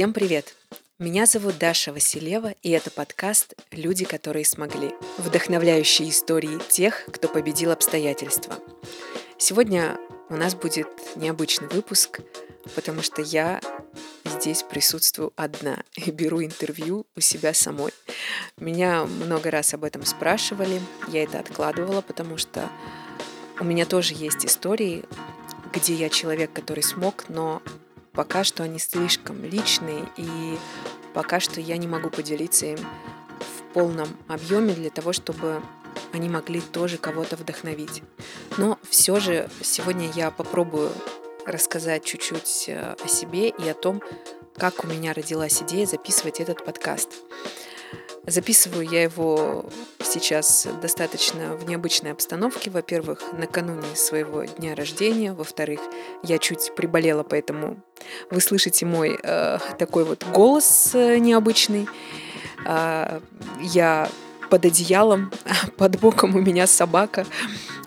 Всем привет! Меня зовут Даша Василева, и это подкаст «Люди, которые смогли». Вдохновляющие истории тех, кто победил обстоятельства. Сегодня у нас будет необычный выпуск, потому что я здесь присутствую одна и беру интервью у себя самой. Меня много раз об этом спрашивали, я это откладывала, потому что у меня тоже есть истории, где я человек, который смог, но пока что они слишком личные, и пока что я не могу поделиться им в полном объеме для того, чтобы они могли тоже кого-то вдохновить. Но все же сегодня я попробую рассказать чуть-чуть э, о себе и о том, как у меня родилась идея записывать этот подкаст. Записываю я его сейчас достаточно в необычной обстановке. Во-первых, накануне своего дня рождения. Во-вторых, я чуть приболела, поэтому вы слышите мой э, такой вот голос э, необычный. Э, я под одеялом, под боком у меня собака.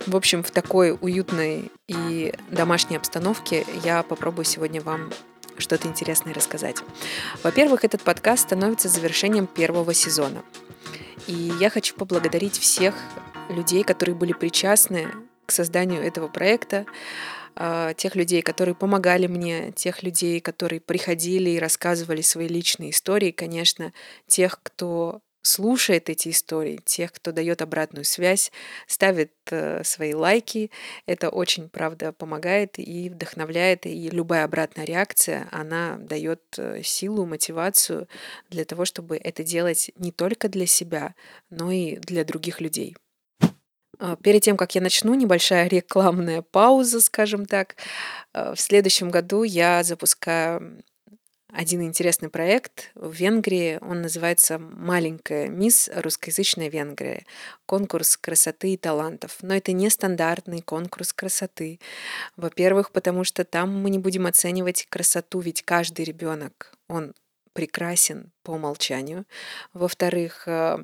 В общем, в такой уютной и домашней обстановке я попробую сегодня вам что-то интересное рассказать. Во-первых, этот подкаст становится завершением первого сезона. И я хочу поблагодарить всех людей, которые были причастны к созданию этого проекта, а, тех людей, которые помогали мне, тех людей, которые приходили и рассказывали свои личные истории, конечно, тех, кто слушает эти истории, тех, кто дает обратную связь, ставит э, свои лайки. Это очень, правда, помогает и вдохновляет. И любая обратная реакция, она дает э, силу, мотивацию для того, чтобы это делать не только для себя, но и для других людей. А, перед тем, как я начну, небольшая рекламная пауза, скажем так. Э, в следующем году я запускаю один интересный проект в Венгрии. Он называется «Маленькая мисс русскоязычная Венгрия». Конкурс красоты и талантов. Но это не стандартный конкурс красоты. Во-первых, потому что там мы не будем оценивать красоту, ведь каждый ребенок, он прекрасен по умолчанию. Во-вторых, э,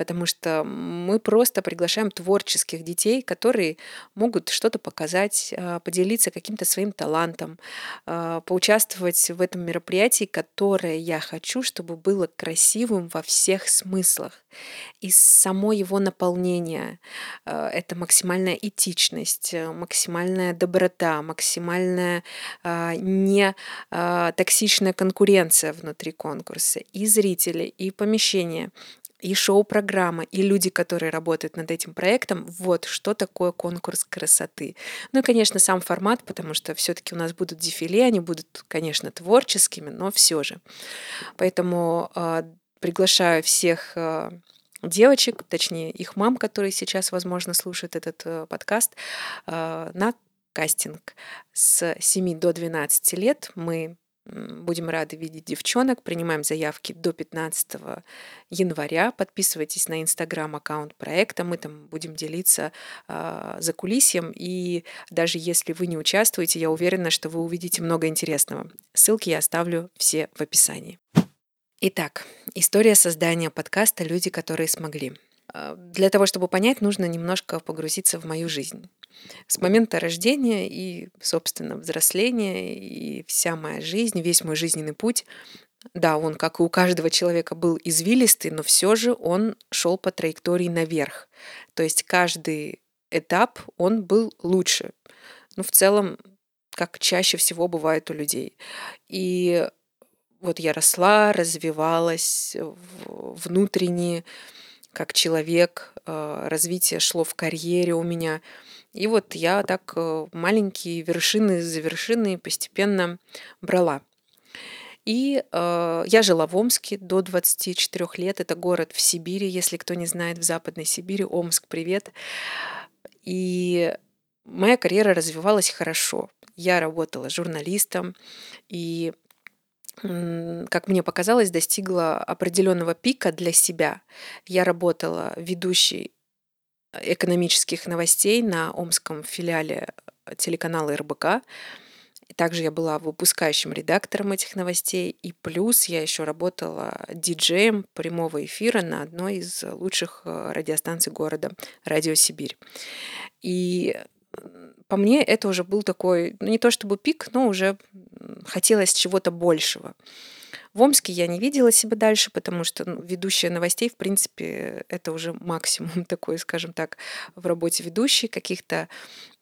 потому что мы просто приглашаем творческих детей, которые могут что-то показать, а, поделиться каким-то своим талантом, а, поучаствовать в этом мероприятии, которое я хочу, чтобы было красивым во всех смыслах. И само его наполнение это максимальная этичность, максимальная доброта, максимальная не токсичная конкуренция внутри конкурса. И зрители, и помещение — и шоу-программа, и люди, которые работают над этим проектом, вот что такое конкурс красоты. Ну и, конечно, сам формат, потому что все-таки у нас будут дефиле, они будут, конечно, творческими, но все же. Поэтому э, приглашаю всех э, девочек, точнее их мам, которые сейчас, возможно, слушают этот э, подкаст, э, на кастинг с 7 до 12 лет. Мы Будем рады видеть девчонок. Принимаем заявки до 15 января. Подписывайтесь на инстаграм-аккаунт проекта. Мы там будем делиться э, за кулисьем. И даже если вы не участвуете, я уверена, что вы увидите много интересного. Ссылки я оставлю все в описании. Итак, история создания подкаста «Люди, которые смогли». А, для того, чтобы понять, нужно немножко погрузиться в мою жизнь. С момента рождения и, собственно, взросления, и вся моя жизнь, весь мой жизненный путь, да, он, как и у каждого человека, был извилистый, но все же он шел по траектории наверх. То есть каждый этап, он был лучше. Ну, в целом, как чаще всего бывает у людей. И вот я росла, развивалась внутренне, как человек, э, развитие шло в карьере у меня – и вот я так э, маленькие вершины за вершиной постепенно брала. И э, я жила в Омске до 24 лет. Это город в Сибири, если кто не знает, в Западной Сибири. Омск, привет. И моя карьера развивалась хорошо. Я работала журналистом и как мне показалось, достигла определенного пика для себя. Я работала ведущей экономических новостей на омском филиале э, телеканала РБК. Также я была выпускающим редактором этих новостей. И плюс я еще работала диджеем прямого эфира на одной из лучших э, радиостанций города «Радио Сибирь». И по мне это уже был такой, ну не то чтобы пик, но уже хотелось чего-то большего. В Омске я не видела себя дальше, потому что ну, ведущая новостей, в принципе, это уже максимум такой, скажем так, в работе ведущей каких-то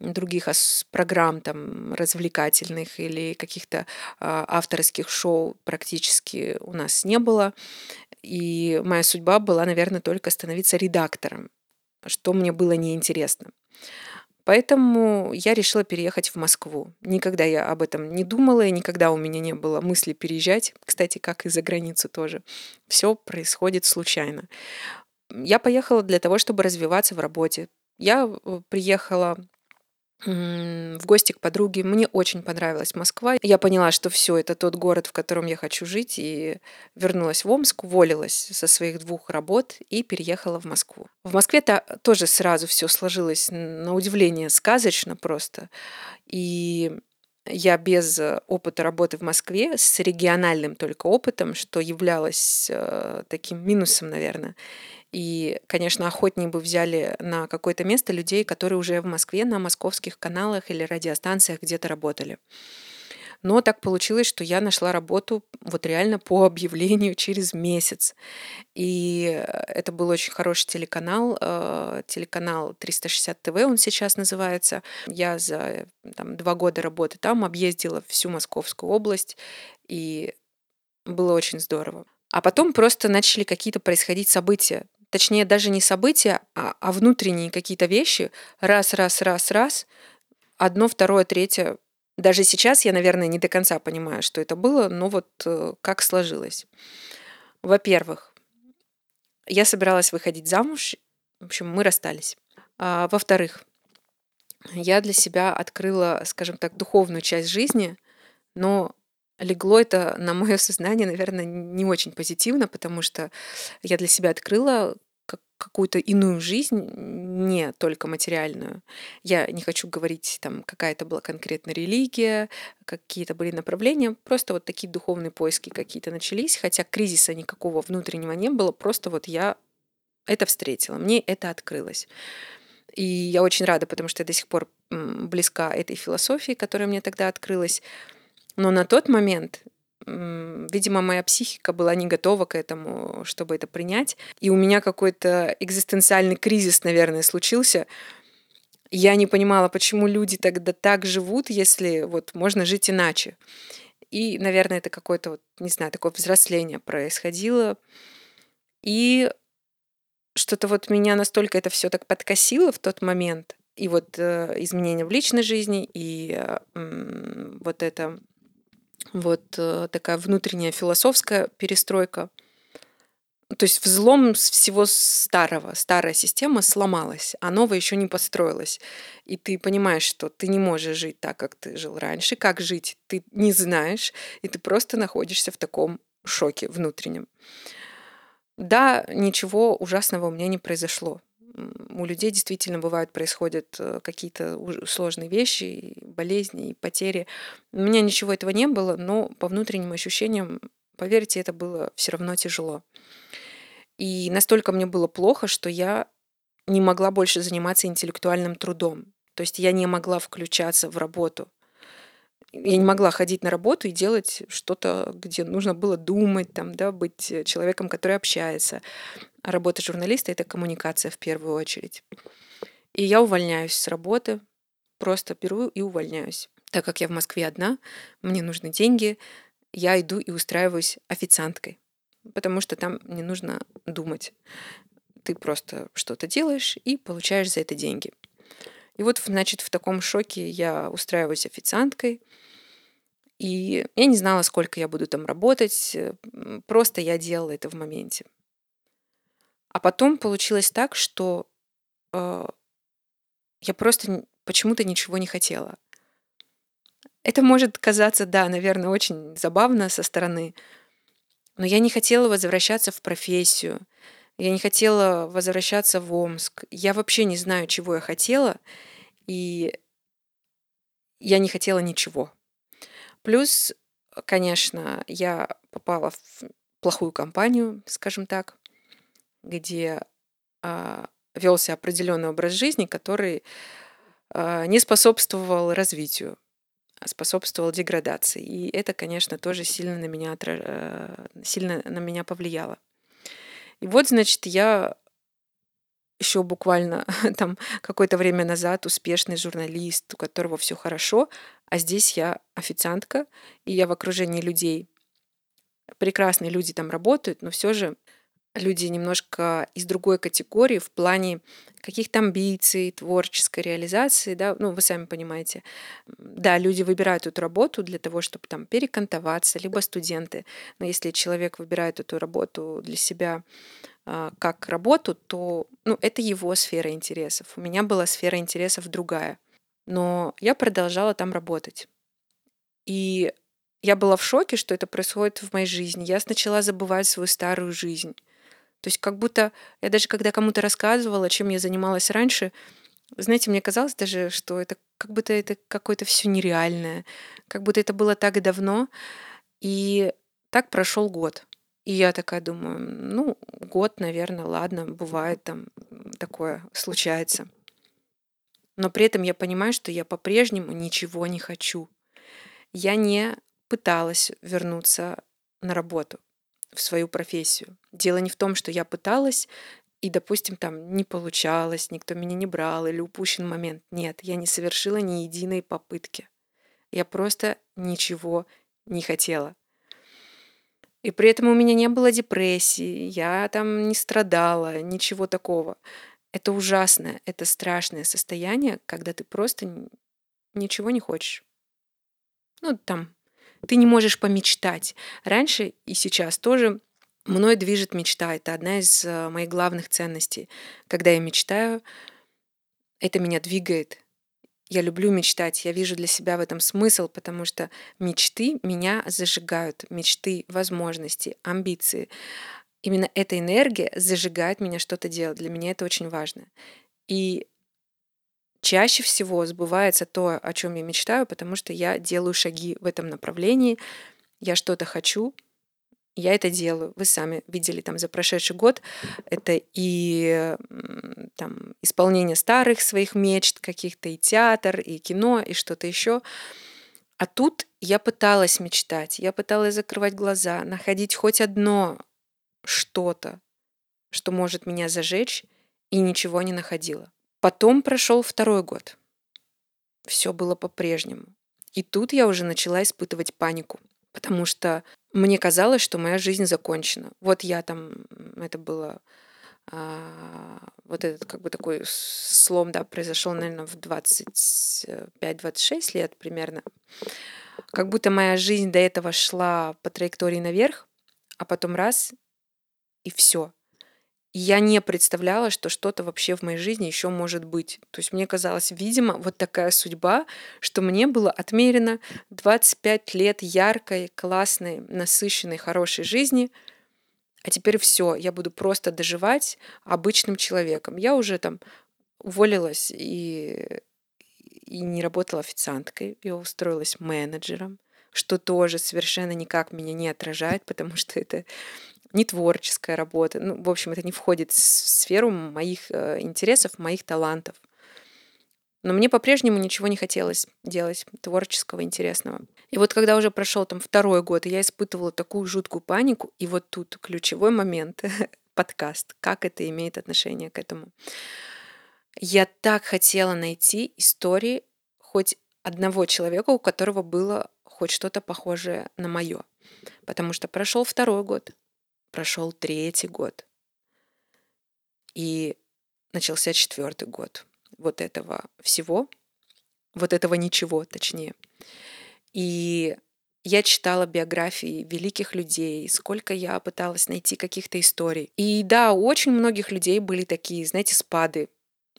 других программ там развлекательных или каких-то а, авторских шоу практически у нас не было. И моя судьба была, наверное, только становиться редактором, что мне было неинтересно. Поэтому я решила переехать в Москву. Никогда я об этом не думала, и никогда у меня не было мысли переезжать. Кстати, как и за границу тоже. Все происходит случайно. Я поехала для того, чтобы развиваться в работе. Я э, приехала в гости к подруге. Мне очень понравилась Москва. Я поняла, что все это тот город, в котором я хочу жить, и вернулась в Омск, уволилась со своих двух работ и переехала в Москву. В Москве -то тоже сразу все сложилось на удивление сказочно просто. И я без опыта работы в Москве, с региональным только опытом, что являлось э, таким минусом, наверное. И, конечно, охотнее бы взяли на какое-то место людей, которые уже в Москве на московских каналах или радиостанциях где-то работали. Но так получилось, что я нашла работу вот реально по объявлению через месяц. И это был очень хороший телеканал, э, телеканал 360 ТВ он сейчас называется. Я за там, два года работы там объездила всю Московскую область, и было очень здорово. А потом просто начали какие-то происходить события точнее даже не события, а, а внутренние какие-то вещи, раз, раз, раз, раз, одно, второе, третье. Даже сейчас я, наверное, не до конца понимаю, что это было, но вот э, как сложилось. Во-первых, я собиралась выходить замуж, в общем, мы расстались. А, во-вторых, я для себя открыла, скажем так, духовную часть жизни, но легло это на мое сознание, наверное, не очень позитивно, потому что я для себя открыла какую-то иную жизнь, не только материальную. Я не хочу говорить, там, какая это была конкретно религия, какие-то были направления, просто вот такие духовные поиски какие-то начались, хотя кризиса никакого внутреннего не было, просто вот я это встретила, мне это открылось. И я очень рада, потому что я до сих пор близка этой философии, которая мне тогда открылась. Но на тот момент, видимо, моя психика была не готова к этому, чтобы это принять. И у меня какой-то экзистенциальный кризис, наверное, случился. Я не понимала, почему люди тогда так живут, если вот можно жить иначе. И, наверное, это какое-то, вот, не знаю, такое взросление происходило. И что-то вот меня настолько это все так подкосило в тот момент. И вот э, изменения в личной жизни, и э, вот это вот э, такая внутренняя философская перестройка. То есть взлом всего старого. Старая система сломалась, а новая еще не построилась. И ты понимаешь, что ты не можешь жить так, как ты жил раньше. Как жить, ты не знаешь, и ты просто находишься в таком шоке внутреннем. Да, ничего ужасного у меня не произошло у людей действительно бывают, происходят э, какие-то сложные вещи, болезни, и потери. У меня ничего этого не было, но по внутренним ощущениям, поверьте, это было все равно тяжело. И настолько мне было плохо, что я не могла больше заниматься интеллектуальным трудом. То есть я не могла включаться в работу я не могла ходить на работу и делать что-то, где нужно было думать, там, да, быть человеком, который общается. А работа журналиста — это коммуникация в первую очередь. И я увольняюсь с работы, просто беру и увольняюсь. Так как я в Москве одна, мне нужны деньги, я иду и устраиваюсь официанткой, потому что там не нужно думать. Ты просто что-то делаешь и получаешь за это деньги. И вот, значит, в таком шоке я устраиваюсь официанткой, и я не знала, сколько я буду там работать, просто я делала это в моменте. А потом получилось так, что э, я просто почему-то ничего не хотела. Это может казаться, да, наверное, очень забавно со стороны, но я не хотела возвращаться в профессию, я не хотела возвращаться в Омск. Я вообще не знаю, чего я хотела, и я не хотела ничего. Плюс, конечно, я попала в плохую компанию, скажем так, где а, велся определенный образ жизни, который а, не способствовал развитию. способствовал деградации. И это, конечно, тоже сильно на меня, отра... сильно на меня повлияло. И вот, значит, я еще буквально там какое-то время назад успешный журналист, у которого все хорошо, а здесь я официантка, и я в окружении людей. Прекрасные люди там работают, но все же люди немножко из другой категории в плане каких-то амбиций, творческой реализации, да, ну, вы сами понимаете. Да, люди выбирают эту работу для того, чтобы там перекантоваться, либо студенты. Но если человек выбирает эту работу для себя а, как работу, то ну, это его сфера интересов. У меня была сфера интересов другая. Но я продолжала там работать. И я была в шоке, что это происходит в моей жизни. Я начала забывать свою старую жизнь. То есть как будто я даже когда кому-то рассказывала, чем я занималась раньше, знаете, мне казалось даже, что это как будто это какое-то все нереальное, как будто это было так давно. И так прошел год. И я такая думаю, ну, год, наверное, ладно, бывает там такое, случается. Но при этом я понимаю, что я по-прежнему ничего не хочу. Я не пыталась вернуться на работу, в свою профессию. Дело не в том, что я пыталась, и, допустим, там не получалось, никто меня не брал или упущен момент. Нет, я не совершила ни единой попытки. Я просто ничего не хотела. И при этом у меня не было депрессии, я там не страдала, ничего такого. Это ужасное, это страшное состояние, когда ты просто ничего не хочешь. Ну, там, ты не можешь помечтать. Раньше и сейчас тоже мной движет мечта. Это одна из э, моих главных ценностей. Когда я мечтаю, это меня двигает, я люблю мечтать, я вижу для себя в этом смысл, потому что мечты меня зажигают, мечты, возможности, амбиции. Именно эта энергия зажигает меня что-то делать. Для меня это очень важно. И чаще всего сбывается то, о чем я мечтаю, потому что я делаю шаги в этом направлении, я что-то хочу, я это делаю. Вы сами видели там за прошедший год. Это и там, исполнение старых своих мечт каких-то, и театр, и кино, и что-то еще. А тут я пыталась мечтать, я пыталась закрывать глаза, находить хоть одно что-то, что может меня зажечь, и ничего не находила. Потом прошел второй год. Все было по-прежнему. И тут я уже начала испытывать панику, потому что мне казалось, что моя жизнь закончена. Вот я там, это было а, вот этот как бы такой слом, да, произошел, наверное, в 25-26 лет примерно. Как будто моя жизнь до этого шла по траектории наверх, а потом раз и все я не представляла, что что-то вообще в моей жизни еще может быть. То есть мне казалось, видимо, вот такая судьба, что мне было отмерено 25 лет яркой, классной, насыщенной, хорошей жизни, а теперь все, я буду просто доживать обычным человеком. Я уже там уволилась и, и не работала официанткой, я устроилась менеджером, что тоже совершенно никак меня не отражает, потому что это не творческая работа. Ну, в общем, это не входит в сферу моих э, интересов, моих талантов. Но мне по-прежнему ничего не хотелось делать творческого, интересного. И вот когда уже прошел там второй год, я испытывала такую жуткую панику, и вот тут ключевой момент, подкаст, как это имеет отношение к этому. Я так хотела найти истории хоть одного человека, у которого было хоть что-то похожее на мое. Потому что прошел второй год, прошел третий год. И начался четвертый год вот этого всего, вот этого ничего, точнее. И я читала биографии великих людей, сколько я пыталась найти каких-то историй. И да, у очень многих людей были такие, знаете, спады.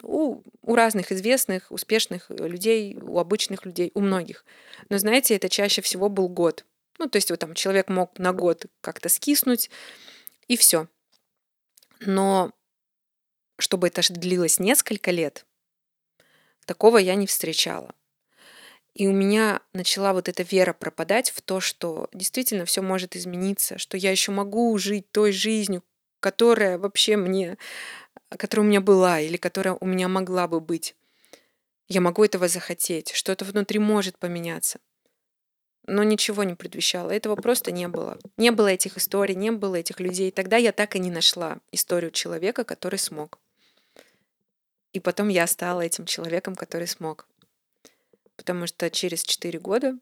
У, у разных известных, успешных людей, у обычных людей, у многих. Но знаете, это чаще всего был год. Ну, то есть вот там человек мог на год как-то скиснуть, и все. Но чтобы это длилось несколько лет, такого я не встречала. И у меня начала вот эта вера пропадать в то, что действительно все может измениться, что я еще могу жить той жизнью, которая вообще мне, которая у меня была или которая у меня могла бы быть. Я могу этого захотеть, что-то внутри может поменяться. Но ничего не предвещало. Этого просто не было. Не было этих историй, не было этих людей. Тогда я так и не нашла историю человека, который смог. И потом я стала этим человеком, который смог. Потому что через 4 года,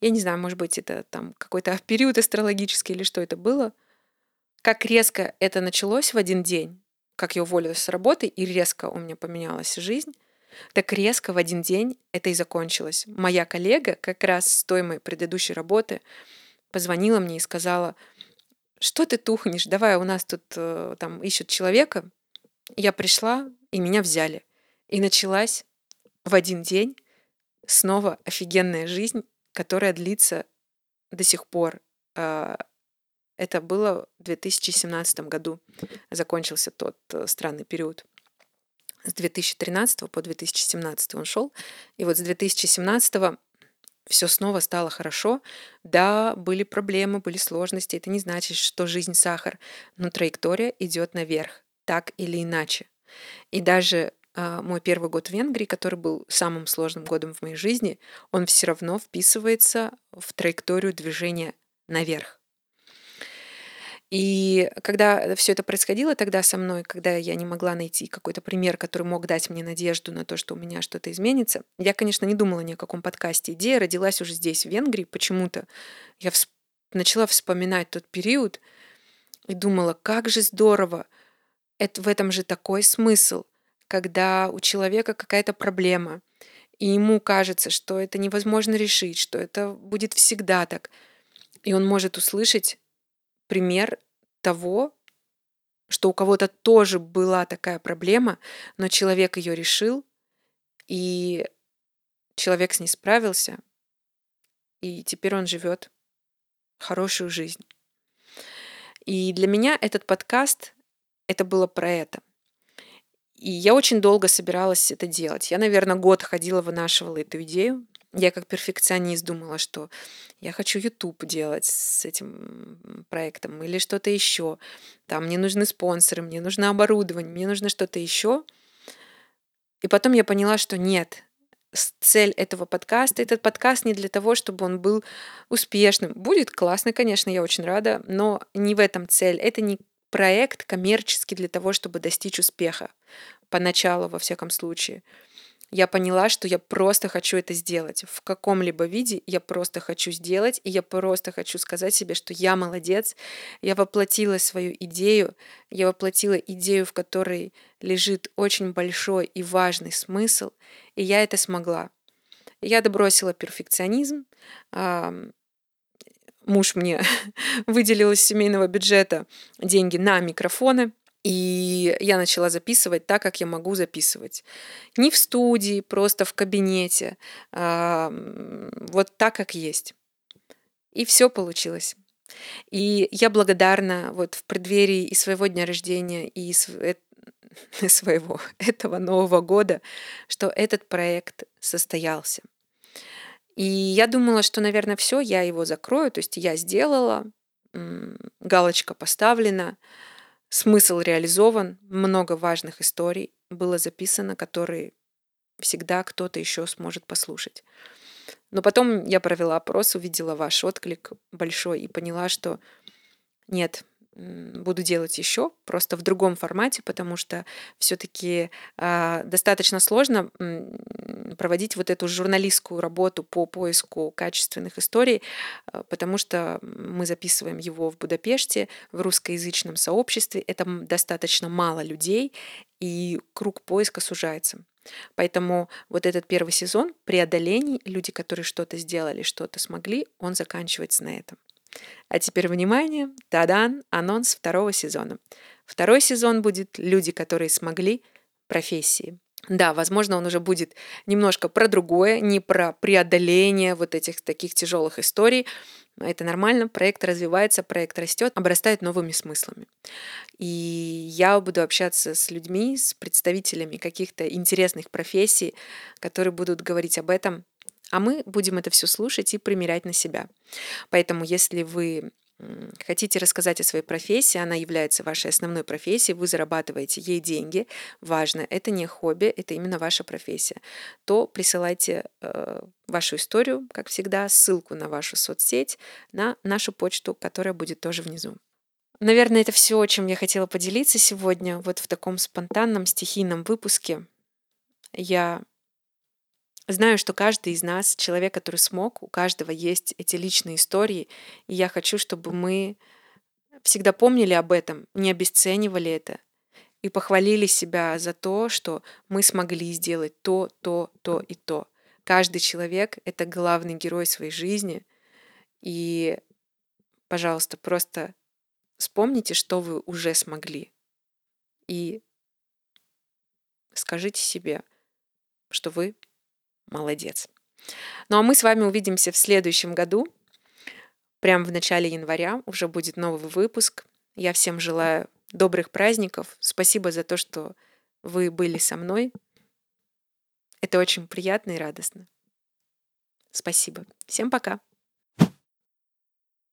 я не знаю, может быть, это там какой-то период астрологический или что это было, как резко это началось в один день, как я уволилась с работы, и резко у меня поменялась жизнь, так резко в один день это и закончилось. Моя коллега как раз с той моей предыдущей работы позвонила мне и сказала, что ты тухнешь, давай, у нас тут э, там ищут человека. Я пришла, и меня взяли. И началась в один день снова офигенная жизнь, которая длится до сих пор. А, это было в 2017 году. Закончился тот э, странный период с 2013 по 2017 он шел. И вот с 2017 все снова стало хорошо. Да, были проблемы, были сложности. Это не значит, что жизнь сахар, но траектория идет наверх, так или иначе. И даже э, мой первый год в Венгрии, который был самым сложным годом в моей жизни, он все равно вписывается в траекторию движения наверх. И когда все это происходило тогда со мной, когда я не могла найти какой-то пример, который мог дать мне надежду на то, что у меня что-то изменится, я, конечно, не думала ни о каком подкасте. Идея родилась уже здесь, в Венгрии, почему-то. Я всп... начала вспоминать тот период и думала, как же здорово, это, в этом же такой смысл, когда у человека какая-то проблема, и ему кажется, что это невозможно решить, что это будет всегда так. И он может услышать пример того, что у кого-то тоже была такая проблема, но человек ее решил, и человек с ней справился, и теперь он живет хорошую жизнь. И для меня этот подкаст, это было про это. И я очень долго собиралась это делать. Я, наверное, год ходила, вынашивала эту идею. Я как перфекционист думала, что я хочу YouTube делать с этим проектом или что-то еще. Там мне нужны спонсоры, мне нужно оборудование, мне нужно что-то еще. И потом я поняла, что нет, цель этого подкаста. Этот подкаст не для того, чтобы он был успешным. Будет классно, конечно, я очень рада, но не в этом цель. Это не проект коммерческий для того, чтобы достичь успеха. Поначалу, во всяком случае я поняла, что я просто хочу это сделать. В каком-либо виде я просто хочу сделать, и я просто хочу сказать себе, что я молодец, я воплотила свою идею, я воплотила идею, в которой лежит очень большой и важный смысл, и я это смогла. Я добросила перфекционизм, муж мне выделил из семейного бюджета деньги на микрофоны – и я начала записывать так, как я могу записывать. Не в студии, просто в кабинете. А, вот так, как есть. И все получилось. И я благодарна вот в преддверии и своего дня рождения, и э, своего этого Нового года, что этот проект состоялся. И я думала, что, наверное, все, я его закрою, то есть я сделала, галочка поставлена, смысл реализован, много важных историй было записано, которые всегда кто-то еще сможет послушать. Но потом я провела опрос, увидела ваш отклик большой и поняла, что нет, буду делать еще, просто в другом формате, потому что все-таки э, а, достаточно сложно проводить вот эту журналистскую работу по поиску качественных историй, э, потому что мы записываем его в Будапеште, в русскоязычном сообществе. Это достаточно мало людей, и круг поиска сужается. Поэтому вот этот первый сезон преодолений, люди, которые что-то сделали, что-то смогли, он заканчивается на этом. А теперь внимание, тадан, анонс второго сезона. Второй сезон будет «Люди, которые смогли. Профессии». Да, возможно, он уже будет немножко про другое, не про преодоление вот этих таких тяжелых историй. Это нормально, проект развивается, проект растет, обрастает новыми смыслами. И я буду общаться с людьми, с представителями каких-то интересных профессий, которые будут говорить об этом, а мы будем это все слушать и примерять на себя. Поэтому, если вы хотите рассказать о своей профессии, она является вашей основной профессией, вы зарабатываете ей деньги, важно, это не хобби, это именно ваша профессия, то присылайте э, вашу историю, как всегда, ссылку на вашу соцсеть, на нашу почту, которая будет тоже внизу. Наверное, это все, чем я хотела поделиться сегодня, вот в таком спонтанном, стихийном выпуске. Я Знаю, что каждый из нас, человек, который смог, у каждого есть эти личные истории, и я хочу, чтобы мы всегда помнили об этом, не обесценивали это и похвалили себя за то, что мы смогли сделать то, то, то и то. Каждый человек — это главный герой своей жизни, и, пожалуйста, просто вспомните, что вы уже смогли, и скажите себе, что вы Молодец. Ну а мы с вами увидимся в следующем году. Прямо в начале января уже будет новый выпуск. Я всем желаю добрых праздников. Спасибо за то, что вы были со мной. Это очень приятно и радостно. Спасибо. Всем пока.